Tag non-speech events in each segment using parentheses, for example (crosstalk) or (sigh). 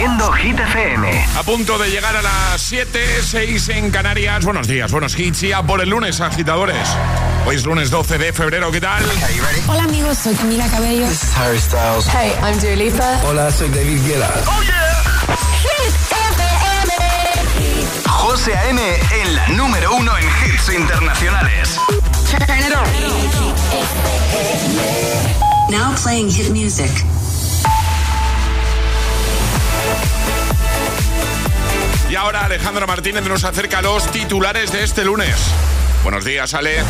siendo Hit FM. A punto de llegar a las 7, 6 en Canarias. Buenos días, buenos hits. Ya por el lunes, agitadores. Hoy es lunes 12 de febrero, ¿qué tal? Hola amigos, soy Camila Cabello. This is Harry Styles. Hey, I'm Dua Lipa. Hola, soy David Guetta. ¡Oh, yeah! Hit FM. José A.M. en la número uno en hits internacionales. Turn it on. Now playing hit music. Y ahora Alejandro Martínez nos acerca a los titulares de este lunes. Buenos días, Ale.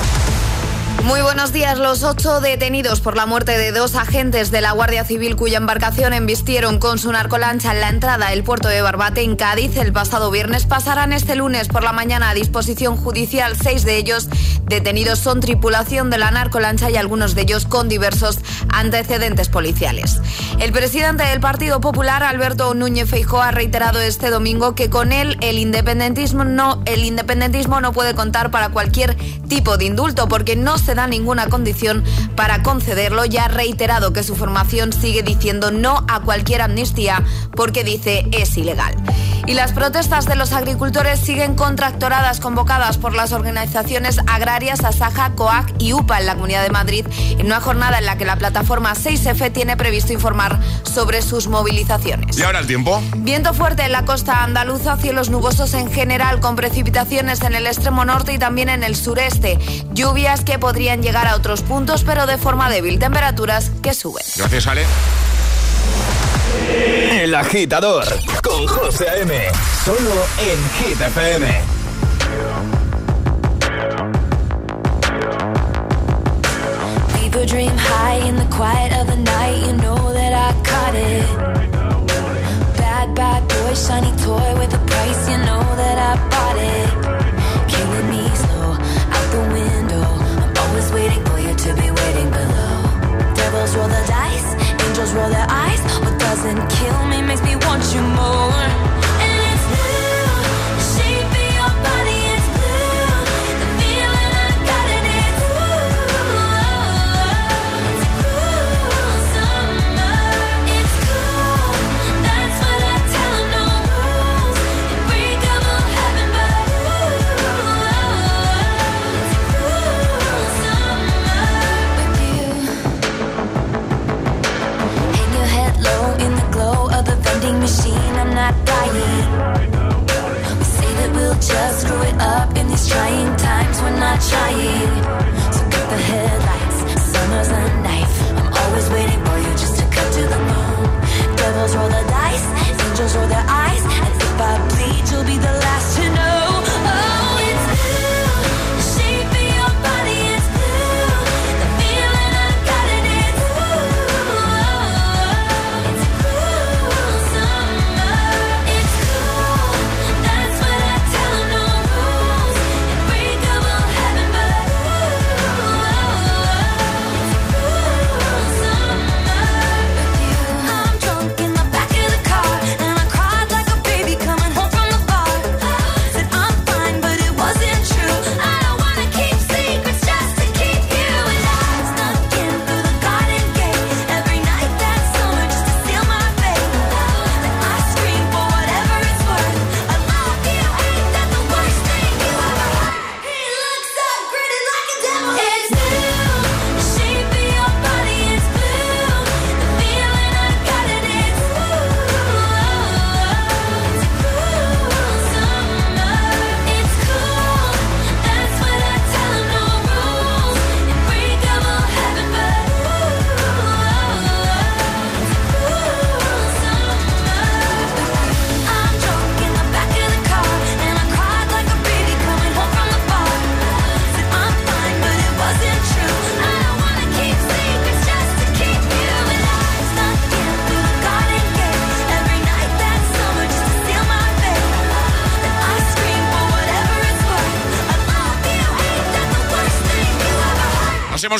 Muy buenos días. Los ocho detenidos por la muerte de dos agentes de la Guardia Civil cuya embarcación embistieron con su narcolancha en la entrada del puerto de Barbate en Cádiz el pasado viernes pasarán este lunes por la mañana a disposición judicial. Seis de ellos detenidos son tripulación de la narcolancha y algunos de ellos con diversos antecedentes policiales. El presidente del Partido Popular, Alberto Núñez Feijóo, ha reiterado este domingo que con él el independentismo no, el independentismo no puede contar para cualquier tipo de indulto porque no se da ninguna condición para concederlo. Ya ha reiterado que su formación sigue diciendo no a cualquier amnistía porque dice es ilegal. Y las protestas de los agricultores siguen contractoradas convocadas por las organizaciones agrarias Asaja, COAG y UPA en la Comunidad de Madrid en una jornada en la que la plataforma 6F tiene previsto informar sobre sus movilizaciones. ¿Y ahora el tiempo? Viento fuerte en la costa andaluza, cielos nubosos en general con precipitaciones en el extremo norte y también en el sureste. Lluvias que podrían llegar a otros puntos pero de forma débil. Temperaturas que suben. Gracias, Ale. El agitador con José A.M. Solo en Hit FM. People dream high in the quiet of the night. You know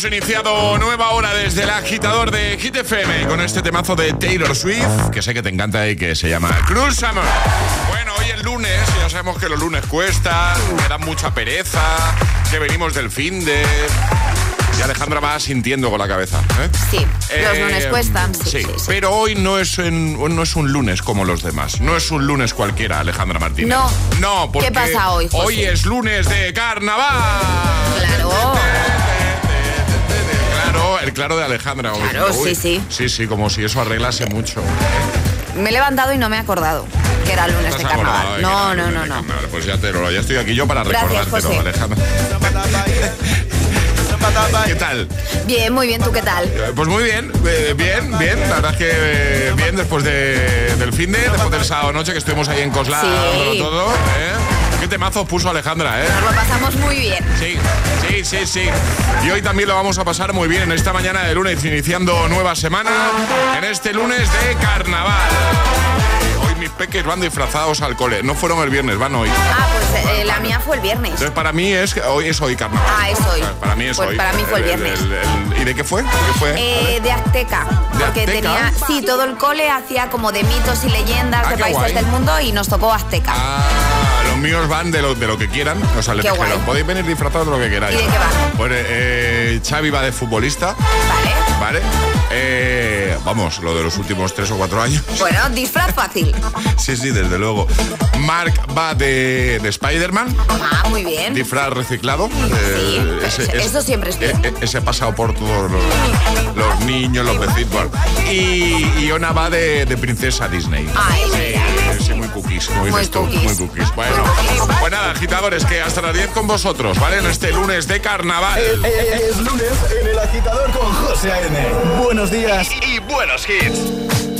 hemos iniciado nueva hora desde el agitador de Hit FM con este temazo de Taylor Swift, que sé que te encanta y que se llama Cruel Summer. Bueno, hoy es lunes, ya sabemos que los lunes cuesta, me da mucha pereza, que venimos del fin de... Y Alejandra va sintiendo con la cabeza. ¿eh? Sí, los Eh, lunes cuestan. Sí, sí, sí. pero hoy no es, en- no es un lunes como los demás. No es un lunes cualquiera, Alejandra Martínez. No. No, porque ¿Qué pasa hoy, José? Hoy es lunes de carnaval. Claro. Claro, el claro de Alejandra. como Claro, diciendo, sí, sí. Sí, sí, como si eso arreglase mucho. Me he levantado y no me he acordado que era lunes de ¿Estás acordado carnaval. No, no, no, no. carnaval? Pues ya, te lo, ya estoy aquí yo para Gracias, recordártelo, José. Alejandra. (laughs) ¿Qué tal? Bien, muy bien, ¿tú qué tal? Eh, Pues muy bien, eh, bien, bien. La verdad es que eh, bien después de- del fin de, después del sábado noche que estuvimos ahí en Coslada Sí. todo. ¿eh? ¿Qué temazos puso Alejandra, eh? Nos lo pasamos muy bien. Sí, sí, sí, sí. Y hoy también lo vamos a pasar muy bien en esta mañana de lunes, iniciando nueva semana, en este lunes de carnaval. Hoy mis peques van disfrazados al cole. No fueron el viernes, van hoy. Ah, pues eh, la mía fue el viernes. Entonces para mí es hoy es hoy carnaval. Ah, es hoy. Para mí es Pues hoy. para mí fue el viernes. el- ¿Y de qué fue? ¿De qué fue? Eh, de Azteca. ¿De porque Azteca? tenía. Sí, todo el cole hacía como de mitos y leyendas Ah, de países guay. del mundo y nos tocó Azteca. Ah, míos van de lo, de lo que quieran. O sea, les Qué dijeron, guay. podéis venir disfrazados de lo que queráis. ¿Y de qué va? Pues eh, Xavi va de futbolista, Vale. ¿vale? Eh, vamos, lo de los últimos tres o cuatro años. Bueno, disfraz fácil. Sí, sí, desde luego. Mark va de, de Spider-Man, Ah, muy bien. disfraz reciclado. Eh, Sí, eso siempre es bien. ese pasado por todos los, los niños, los vecinos. bueno. Y Iona va de, de princesa Disney. Ay, Sí, mira. sí, muy cookies, como Muy dices tú, cookies. muy cookies. Bueno, pues nada, agitadores, que hasta las 10 con vosotros, ¿vale? En este lunes de carnaval. Es lunes en el agitador con José A.M. Buenos días Y buenos hits.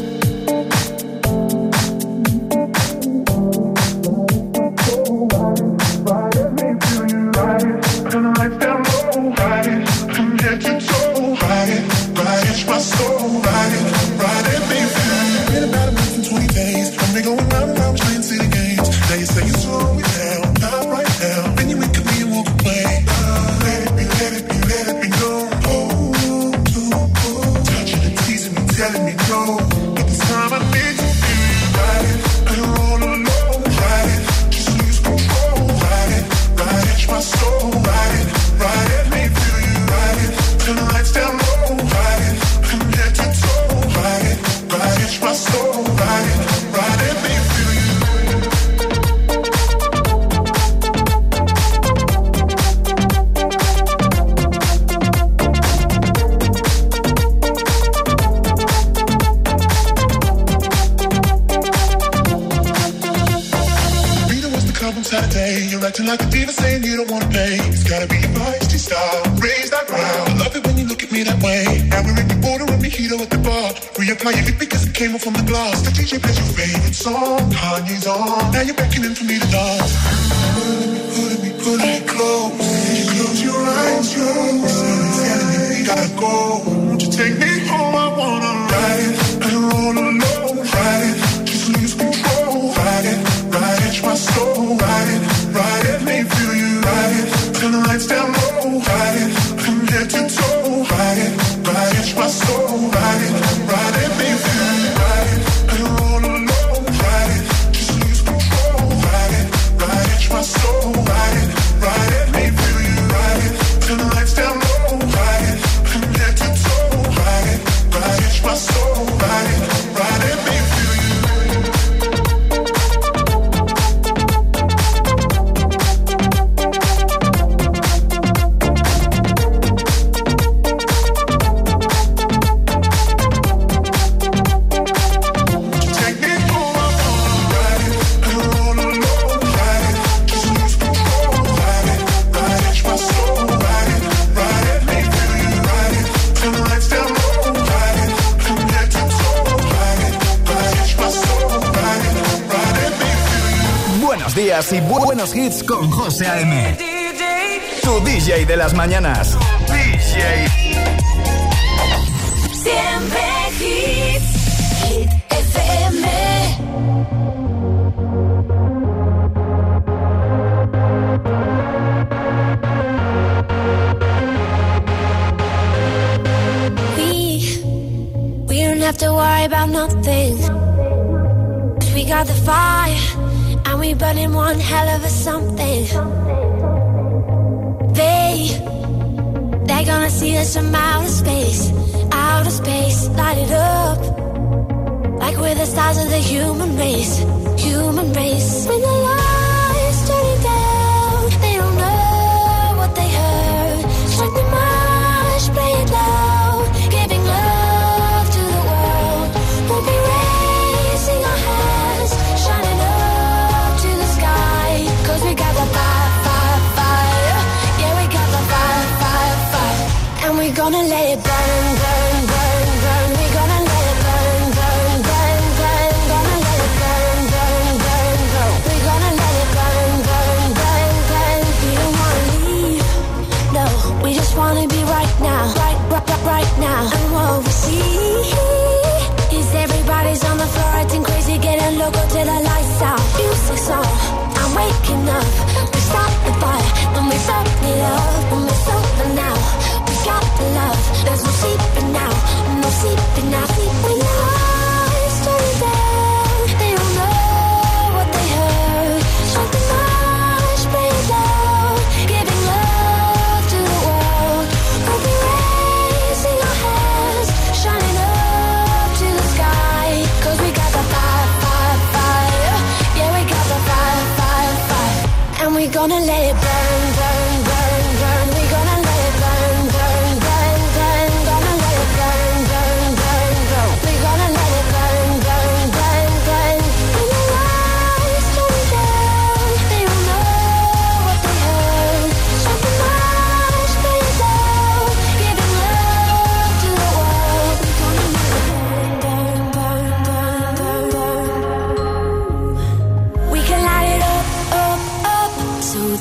Like a diva saying you don't wanna pay. It's gotta be your feisty style. Raise that ground. I love it when you look at me that way. Now we're in the border and mojito at the bar. Reapply your lip because it came off from the glass. The DJ plays your favorite song. Kanye's on. Now you're beckoning for me to dance. Pulling me, pulling me, pulling me close. Close your eyes. Telling me we gotta go. Won't you take me home? I wanna ride it. Roll alone. Ride it. Just lose control. Ride it. Ride it. My soul. Ride it. Buenos hits con José A.M. Tu DJ de las mañanas. DJ. Siempre hits. Hit FM. We we don't have to worry about nothing. 'Cause we got the fire burning one hell of a something. They they They're gonna see us from outer space, outer space, light it up. Like we're the stars of the human race, human race. When the lights loco the lights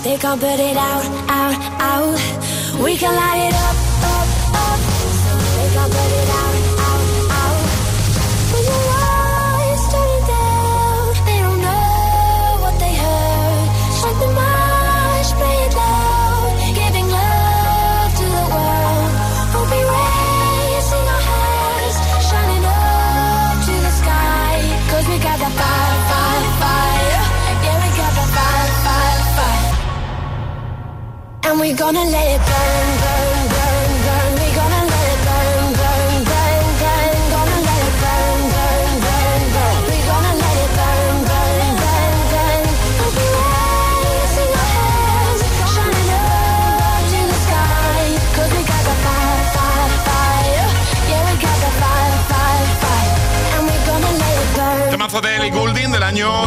they can't put it out, out, out. We can light it up, up, up, they can't put it out, And we're gonna let it burn, burn,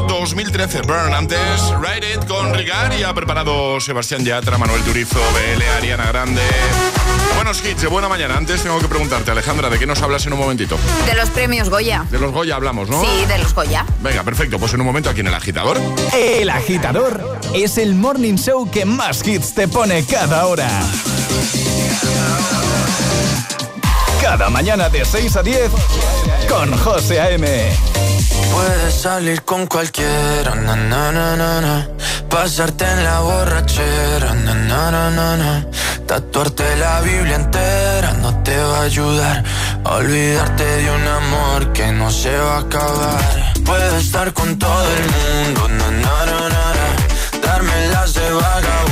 2013. Burn. Antes, Ride It con Rigar y ha preparado Sebastián Yatra, Manuel Turizo, BL, Ariana Grande. Buenos hits de buena mañana. Antes tengo que preguntarte, Alejandra, ¿de qué nos hablas en un momentito? De los premios Goya. De los Goya hablamos, ¿no? Sí, de los Goya. Venga, perfecto. Pues en un momento aquí en el agitador. El agitador es el morning show que más hits te pone cada hora. Cada mañana de 6 a 10 con José A.M. Puedes salir con cualquiera, na, na, na, pasarte en la borrachera, na, tatuarte la Biblia entera no te va a ayudar. A olvidarte de un amor que no se va a acabar. Puedes estar con todo el mundo, darme las de vagabundo,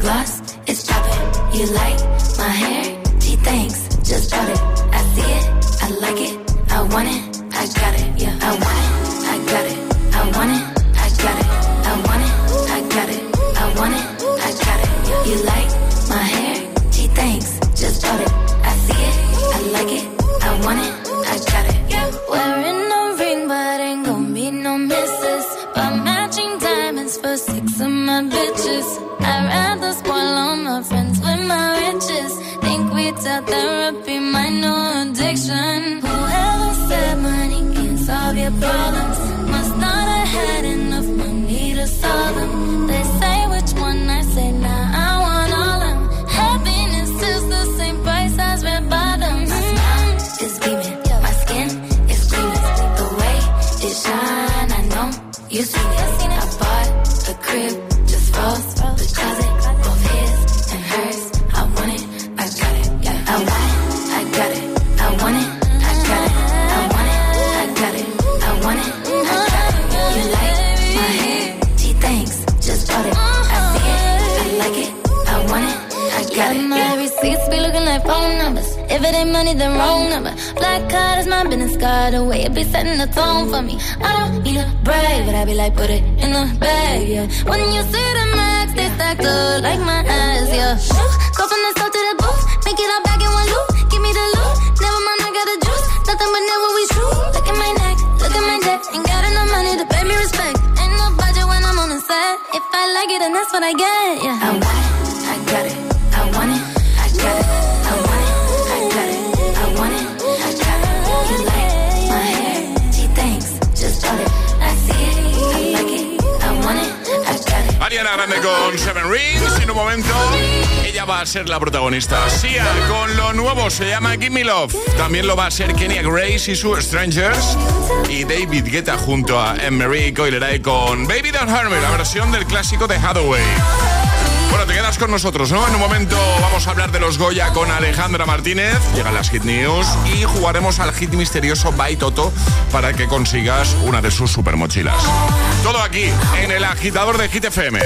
gloss is popping. You like my hair? Gee, thanks. Just bought it. I see it. I like it. I want it. I got it. Yeah. I want it. I got it. I want it. I got it. I want it. I got it. I want it. I got it. You like We therapy my new addiction. Whoever said money can solve your problems must not have had enough money to solve them. They say which one I say now. I want all them. Happiness is the same price as red bottoms. My smile is beaming, my skin is gleaming. The way it shine, I know you seen it. It ain't money, then wrong number. Black card is my business card. The way it be setting the tone for me. I don't need a brag, but I be like, put it in the bag, yeah. When you see the max, they stacked up like my eyes, yeah. Go from the south to the booth, make it all back in one loop. Give me the loot, never mind, I got the juice. Nothing but never we true. Look at my neck, look at my neck. Ain't got enough money to pay me respect. Ain't no budget when I'm on the set. If I like it, then that's what I get, yeah. I want it, I got it. Grande con Seven Rings. En un momento ella va a ser la protagonista. Sia con lo nuevo se llama Give Me Love. También lo va a ser Kenya Grace y su Strangers. Y David Guetta junto a Emery Coileray con Baby Don't Hurt la versión del clásico de Hathaway. Bueno, te quedas con nosotros, ¿no? En un momento vamos a hablar de los Goya con Alejandra Martínez. Llegan las Hit News y jugaremos al hit misterioso By Toto para que consigas una de sus super mochilas. Todo aquí en el agitador de Hit FM.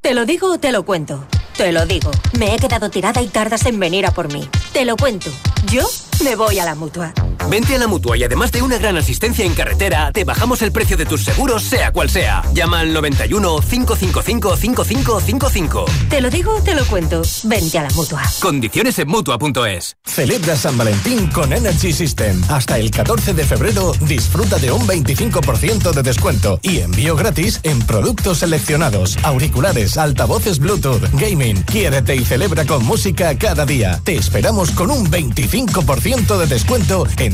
¿Te lo digo o te lo cuento? Te lo digo. Me he quedado tirada y tardas en venir a por mí. Te lo cuento. Yo me voy a la mutua. Vente a la mutua y además de una gran asistencia en carretera, te bajamos el precio de tus seguros, sea cual sea. Llama al 91 555 5555. Te lo digo, te lo cuento. Vente a la mutua. Condiciones en mutua.es. Celebra San Valentín con Energy System. Hasta el 14 de febrero disfruta de un 25% de descuento y envío gratis en productos seleccionados, auriculares, altavoces Bluetooth, gaming. Quiérete y celebra con música cada día. Te esperamos con un 25% de descuento en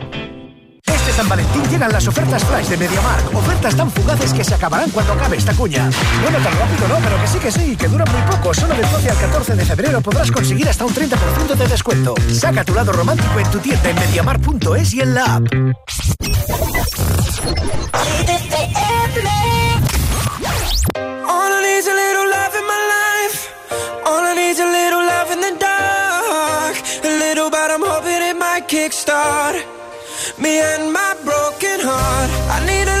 San Valentín llegan las ofertas flash de MediaMark. Ofertas tan fugaces que se acabarán cuando acabe esta cuña. Bueno, tan rápido no, pero que sí que sí, que duran muy poco. Solo del 12 al 14 de febrero podrás conseguir hasta un 30% de descuento. Saca tu lado romántico en tu tienda en MediaMark.es y en la app. Kickstart me and my broken heart. I need a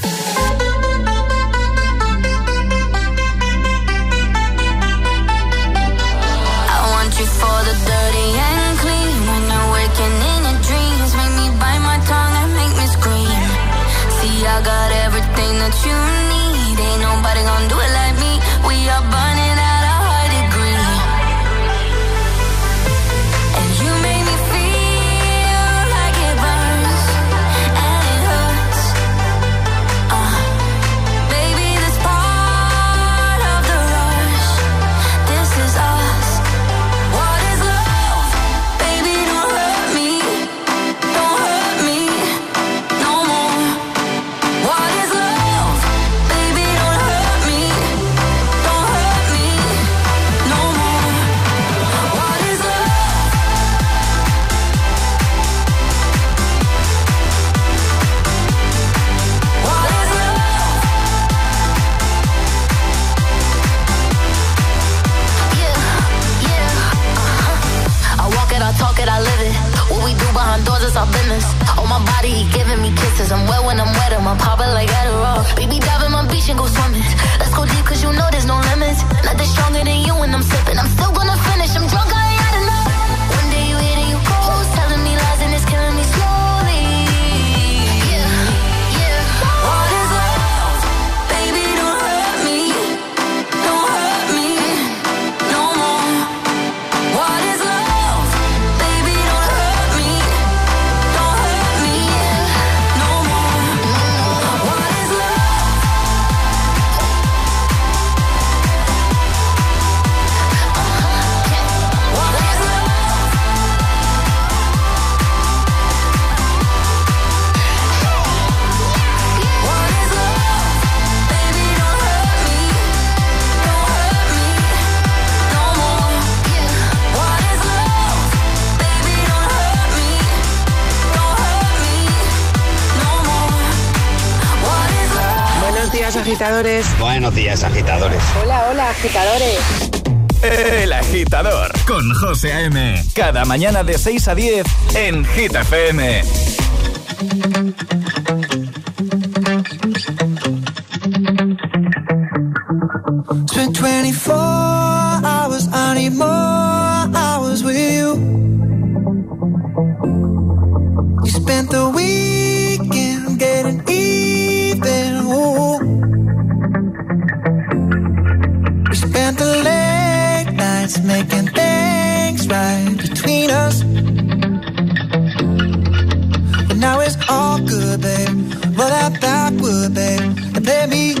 agitadores. Buenos días, agitadores. Hola, hola, agitadores. El agitador con José A.M. Cada mañana de 6 a 10 en Hit FM. Spent 24 hours, I need more hours with you. You spent the weekend nights making things right between us. But now it's all good, babe. Roll that backward, babe, and play me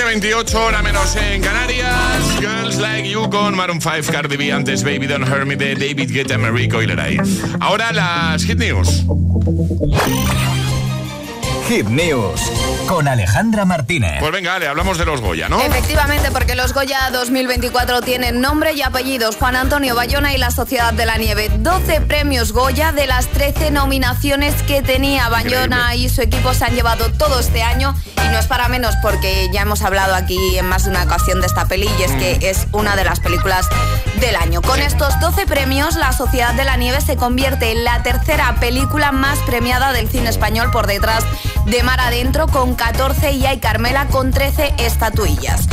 7.28 hora menos en Canarias. Girls Like You con Maroon 5, Cardi B, antes Baby Don't Hurt Me de David Guetta, Marie Coileray. Ahora las Hit News. Hit News con Alejandra Martínez. Pues venga, Ale, hablamos de los Goya, ¿no? Efectivamente, porque los Goya 2024 tienen nombre y apellidos. Juan Antonio Bayona y la Sociedad de la Nieve. 12 premios Goya de las 13 nominaciones que tenía Bayona y su equipo se han llevado todo este año. Y no es para menos porque ya hemos hablado aquí en más de una ocasión de esta peli y es que es una de las películas del año. Con estos 12 premios, La Sociedad de la Nieve se convierte en la tercera película más premiada del cine español por detrás de Mar Adentro con 14 y hay Carmela con 13 estatuillas.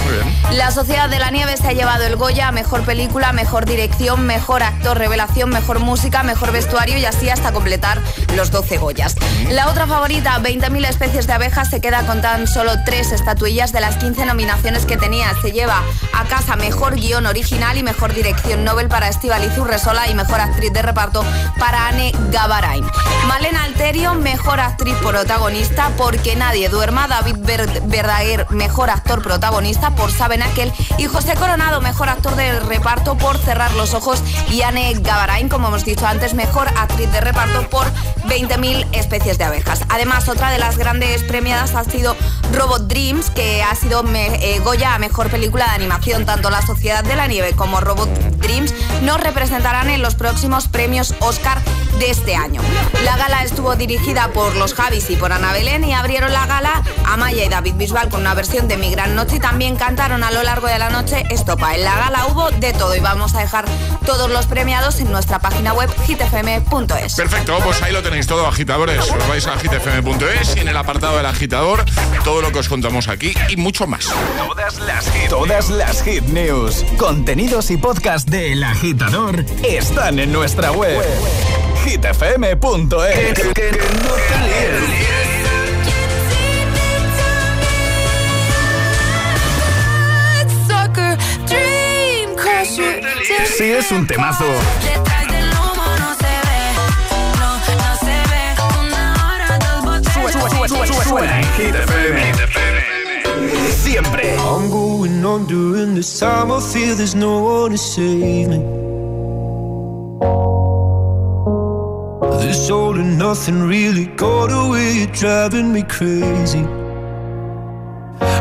La Sociedad de la Nieve se ha llevado el Goya a Mejor Película, Mejor Dirección, Mejor Actor Revelación, Mejor Música, Mejor Vestuario y así hasta completar los 12 Goyas. La otra favorita, 20.000 especies de abejas, se queda con tan solo 3 estatuillas de las 15 nominaciones que tenía. Se lleva a casa Mejor Guión Original y Mejor Dirección Nobel para Estivaliz Urresola y Mejor Actriz de Reparto para Anne Gavarain. Malena Alterio, Mejor Actriz Protagonista porque Nadie Duerma, David Ver- Verdaguer, Mejor Actor Protagonista por Saben Aquel y José Coronado, Mejor Actor de Reparto por Cerrar los Ojos y Anne Gavarain, como hemos dicho antes, Mejor Actriz de Reparto por 20.000 especies de abejas. Además, otra de las grandes premiadas ha sido Robot Dreams, que ha sido eh, Goya a Mejor Película de Animación. Tanto La Sociedad de la Nieve como Robot Dreams nos representarán en los próximos premios Oscar de este año. La gala estuvo dirigida por los Javis y por Ana Belén y abrieron la gala Amaya y David Bisbal con una versión de Mi Gran Noche y también cantaron a lo largo de la noche Estopa. En la gala hubo de todo y vamos a dejar todos los premiados en nuestra página web hitfm.es. Perfecto, pues ahí lo tenéis todo, agitadores. Os vais a hitfm.es y en el apartado del agitador todo lo que os contamos aquí y mucho más. Todas las hit, todas las hit news, contenidos y podcast de El Agitador están en nuestra web. hitfm.es. Que, que no Sí, es un temazo. Suena en Hit FM. Siempre. I'm going on during this time. I feel there's no one to save me. This all and nothing really got away. You're driving me crazy.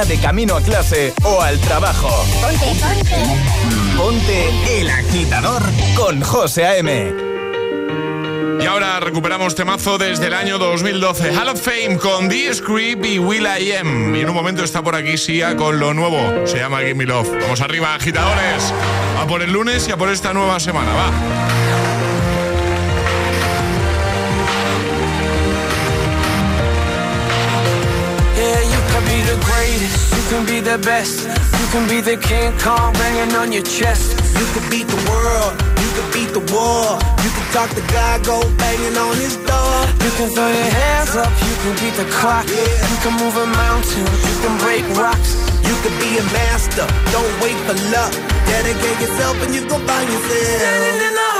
mañana de camino a clase o al trabajo. Ponte, ponte. Ponte el agitador con José A.M. Y ahora recuperamos temazo desde el año 2012. Hall of Fame con The Script y Will I Am. Y en un momento está por aquí Sia con lo nuevo. Se llama Give Me Love. Vamos arriba, agitadores. A por el lunes y a por esta nueva semana. Va. Can be the best, you can be the King Kong banging on your chest. You could beat the world, you could beat the war. You could talk to God, go banging on his door. You can throw your hands up, you can beat the clock. Yeah. You can move a mountain, you can break rocks. You could be a master, don't wait for luck. Dedicate yourself and you gon' find yourself. Standing in the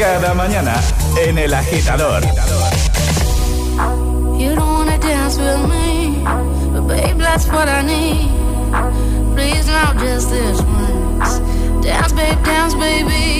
cada mañana en el agitador. You don't wanna dance with me, but babe, that's what I need. Please now just this once. Dance, babe, dance, baby.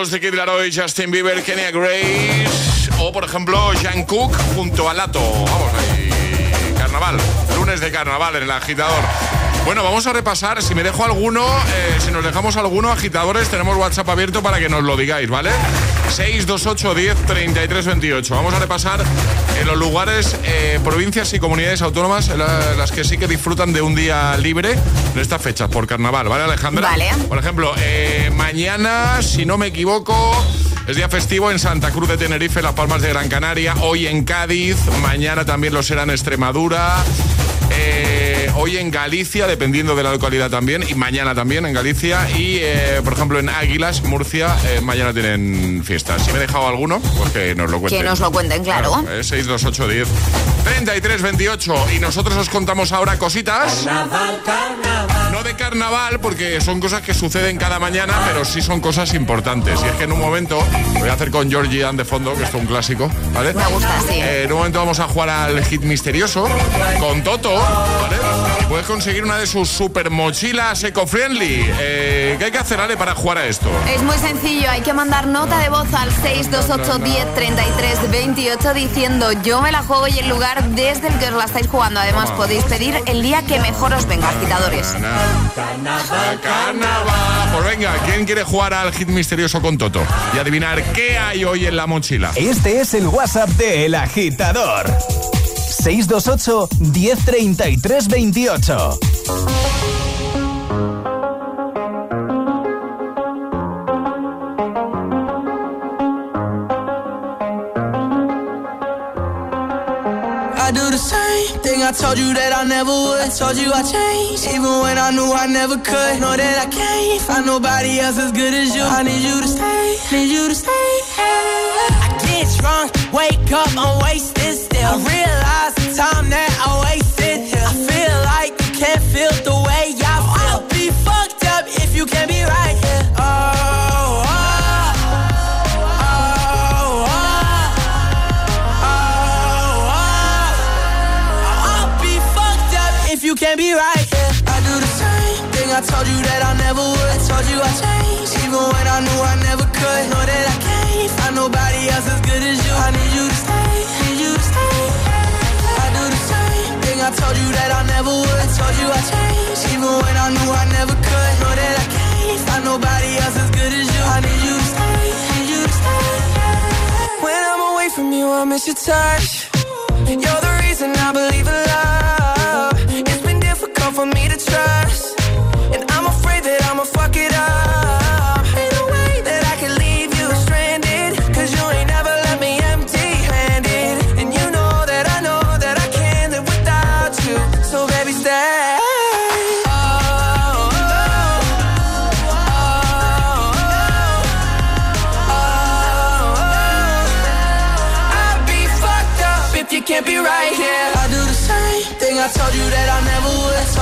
Preparados de Kid Laroi, Justin Bieber, Kenya Grace o, por ejemplo, Jan Cook junto a Lato. Vamos ahí. Carnaval. Lunes de carnaval en el agitador. Bueno, vamos a repasar. Si me dejo alguno, eh, si nos dejamos alguno, agitadores, tenemos WhatsApp abierto para que nos lo digáis, ¿vale? 628 10 33 28. Vamos a repasar en los lugares, eh, provincias y comunidades autónomas la- las que sí que disfrutan de un día libre en estas fechas por carnaval, ¿vale, Alejandra? Vale. Por ejemplo, eh, mañana, si no me equivoco, es día festivo en Santa Cruz de Tenerife, Las Palmas de Gran Canaria, hoy en Cádiz, mañana también lo será en Extremadura. eh, hoy en Galicia, dependiendo de la localidad también, y mañana también en Galicia, y eh, por ejemplo en Águilas, Murcia, eh, mañana tienen fiestas. Si me he dejado alguno, pues que nos lo cuenten. Que nos lo cuenten, claro. eh, 628 10 33 28 y nosotros os contamos ahora cositas. No de carnaval, porque son cosas que suceden cada mañana, pero sí son cosas importantes. Y es que en un momento, lo voy a hacer con Georgie and de fondo, que esto es un clásico, ¿vale? Me gusta, sí. Eh, en un momento vamos a jugar al hit misterioso con Toto, ¿vale? Puedes conseguir una de sus super mochilas eco-friendly. Eh, ¿Qué hay que hacer, Ale, para jugar a esto? Es muy sencillo, hay que mandar nota de voz al 628 10 33 28 diciendo yo me la juego y el lugar desde el que os la estáis jugando. Además Toma. podéis pedir el día que mejor os venga, agitadores. Pues venga, ¿quién quiere jugar al hit misterioso con Toto? Y adivinar qué hay hoy en la mochila. Este es el WhatsApp de El Agitador. 628 1033 28. I do the same thing I told you that I never would. Told you I changed, even when I knew I never could. Know that I can't find nobody else as good as you. I need you to stay, need you to stay. I get drunk, wake up, I'm wasted. I realize the time that I wasted. I feel like you can't feel the way I feel. I'll be fucked up if you can't be right here. Oh, oh, oh, oh, oh, fucked up if you can't be right here. I do the same thing I told you that I never would. I told you I changed, even when I knew I never could. Know that I can't find nobody else as good. you that I never would. Told you I changed, even when I knew I never could. Know that I can't find nobody else as good as you. I need you to stay, need you to stay. Yeah. When I'm away from you, I miss your touch. You're the reason I believe in love. It's been difficult for me to trust.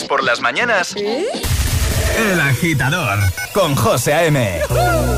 por las mañanas, ¿Eh? El Agitador con José A.M. (laughs)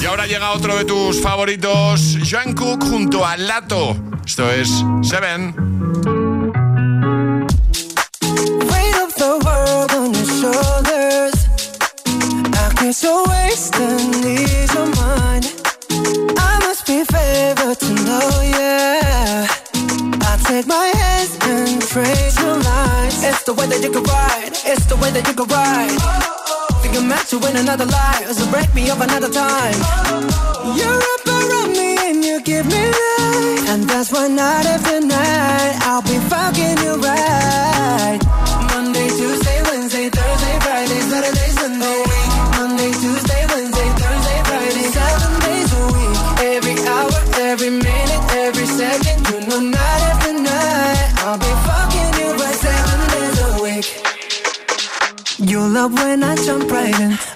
Y ahora llega otro de tus favoritos, Joan Cook junto a Lato. Esto es Seven. of another time. You're up around me and you give me life. And that's why night after night, I'll be fucking you right. Monday, Tuesday, Wednesday, Thursday, Friday, Saturday, Sunday. Monday, Tuesday, Wednesday, Thursday, Friday, seven days a week. Every hour, every minute, every second, you know night after night, I'll be fucking you right seven days a week. You love when I jump right in.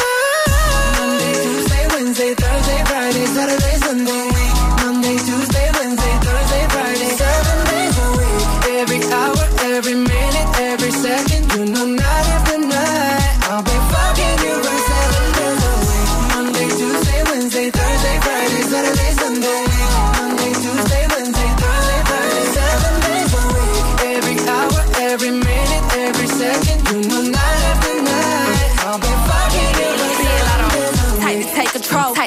Sunday.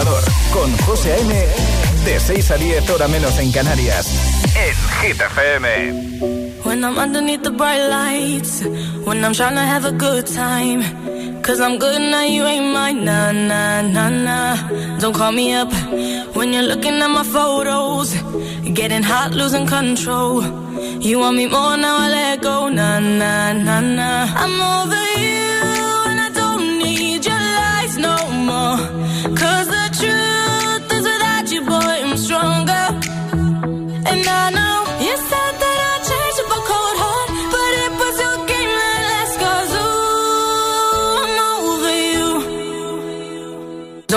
agitador con José A.M. De 6 a 10 hora menos en Canarias. En Hit FM. When I'm underneath the bright lights, when I'm trying to have a good time. Cause I'm good now, you ain't mine. Nah, nah, nah, nah. Don't call me up when you're looking at my photos. Getting hot, losing control. You want me more now, I let go. Nah, nah, nah, nah. I'm over you, no more.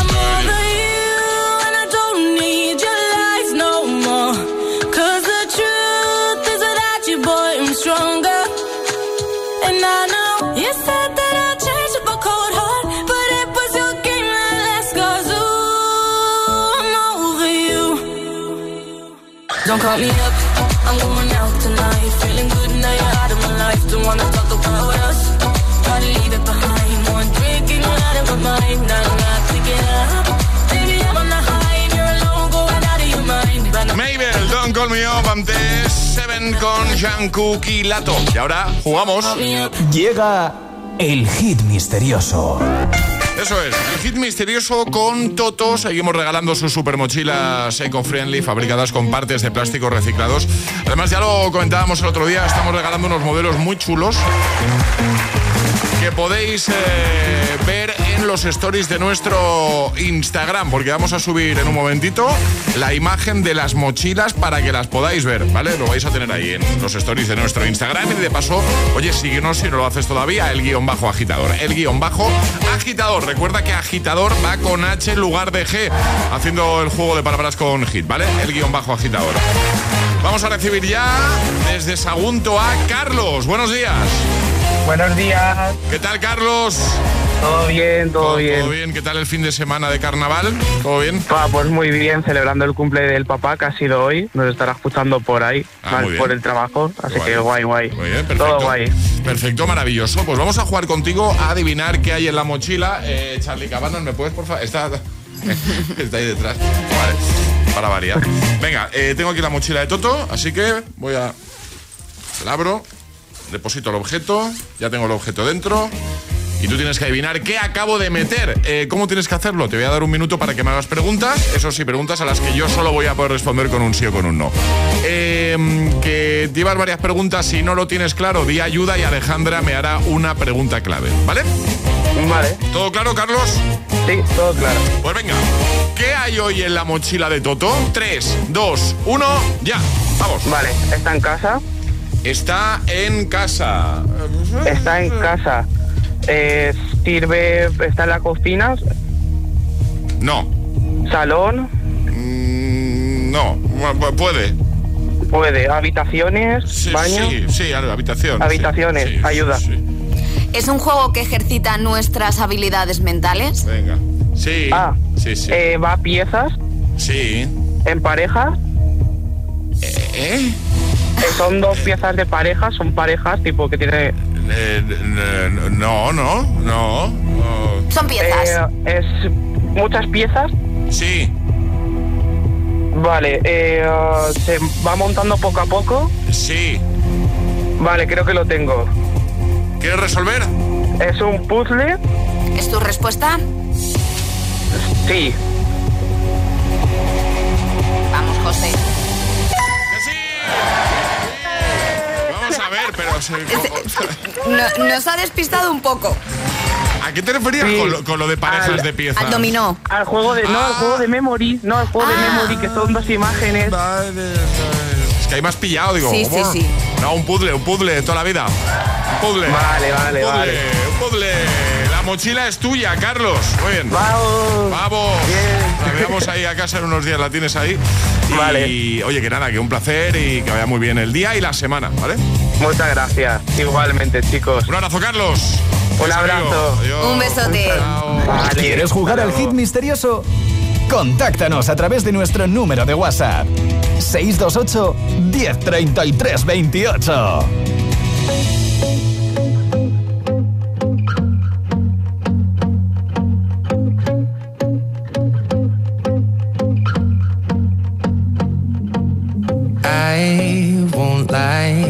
I'm over you, and I don't need your lies no the truth is without you, boy, I'm stronger. And I know you said that I a cold heart, but it was your game that ooh, I'm over you. Don't call me up, I'm going out tonight. Feeling good now, Don't wanna talk about us. Gotta leave it behind. One drink and you're out of my mind. Now I'm not to get up. Baby, I'm on the high and you're alone, going out of your mind. But I'm Mabel, Don't Call Me Up, antes Seven con Jungkook y Lato. Y ahora jugamos. Llega el hit misterioso. Eso es, el hit misterioso con Toto. Seguimos regalando sus super mochilas eco-friendly fabricadas con partes de plástico reciclados. Además, ya lo comentábamos el otro día, estamos regalando unos modelos muy chulos que podéis eh, ver los stories de nuestro Instagram, porque vamos a subir en un momentito la imagen de las mochilas para que las podáis ver, ¿vale? Lo vais a tener ahí en los stories de nuestro Instagram y de paso, oye, síguenos si no lo haces todavía, el guion bajo agitador. El guion bajo agitador. Recuerda que agitador va con H en lugar de G, haciendo el juego de palabras con hit, ¿vale? El guion bajo agitador. Vamos a recibir ya desde Sagunto a Carlos. Buenos días. Buenos días. ¿Qué tal, Carlos? Todo bien, todo, bien. ¿Todo bien? ¿Qué tal el fin de semana de carnaval? ¿Todo bien? Pues muy bien, celebrando el cumple del papá que ha sido hoy. Nos estará escuchando por ahí, Ah, mal por el trabajo. Así Guay. que guay, guay. Muy bien, perfecto. Todo guay. Perfecto, maravilloso. Pues vamos a jugar contigo a adivinar qué hay en la mochila. Eh, Charlie Cabanas, ¿me puedes, por favor? Está, (laughs) está ahí detrás. Vale, para variar. Venga, eh, tengo aquí la mochila de Toto, así que voy a... La abro, deposito el objeto, ya tengo el objeto dentro. Y tú tienes que adivinar qué acabo de meter. Eh, ¿Cómo tienes que hacerlo? Te voy a dar un minuto para que me hagas preguntas. Eso sí, preguntas a las que yo solo voy a poder responder con un sí o con un no. Eh, que llevas varias preguntas. Si no lo tienes claro, di ayuda y Alejandra me hará una pregunta clave. ¿Vale? Vale. ¿Todo claro, Carlos? Sí, todo claro. Pues venga. ¿Qué hay hoy en la mochila de Toto? 3, 2, 1, ya. Vamos. Vale, está en casa. Está en casa. Está en casa. Eh, sirve, está en la cocina, No. salón, Mm, no. Pu- Puede. puede, habitaciones, Sí, baño, Sí, sí, habitación. habitaciones, sí, sí, ayuda. sí. ¿Es un juego que ejercita nuestras habilidades mentales? Venga. Sí. Ah, sí, sí. eh, va a piezas, sí. en pareja. ¿Eh? Eh, son dos piezas de pareja, son parejas tipo que tiene... Eh, no, no. no. Son piezas. Eh, es muchas piezas. Sí. Vale, eh, se va montando poco a poco. Sí. Vale, creo que lo tengo. ¿Quieres resolver? Es un puzzle. ¿Es tu respuesta? Sí. Vamos, José. No- nos ha despistado un poco. ¿A qué te referías Sí. con, lo, con lo de parejas Al- de piezas? Al dominó. Al juego de... No, al juego de memory. No, al juego de Ah. memory, que son dos imágenes. Es que ahí me has pillado, digo. Sí, sí, ¿cómo? sí. No, un puzzle, un puzzle de toda la vida. Un puzzle. Vale, vale, un puzzle, vale. Un puzzle. La mochila es tuya, Carlos. Muy bien. Vamos. Vamos. Bien. La veamos ahí a casa en unos días, la tienes ahí. Y, Vale. oye, que nada, que un placer y que vaya muy bien el día y la semana, ¿vale? Muchas gracias. Igualmente, chicos. Un abrazo, Carlos. Un abrazo. Un besote. Vale. ¿Quieres jugar al hit misterioso? Contáctanos a través de nuestro número de WhatsApp. 628 1033 28. I won't lie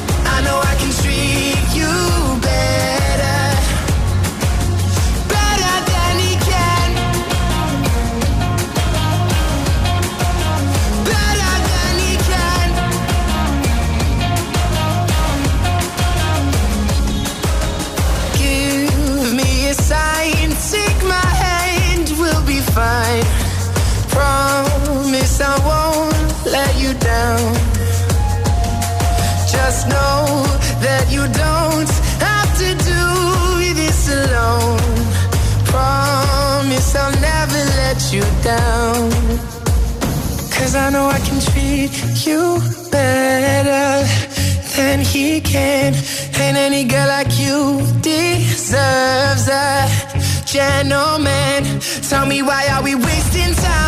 Gentleman. Tell me why are we wasting time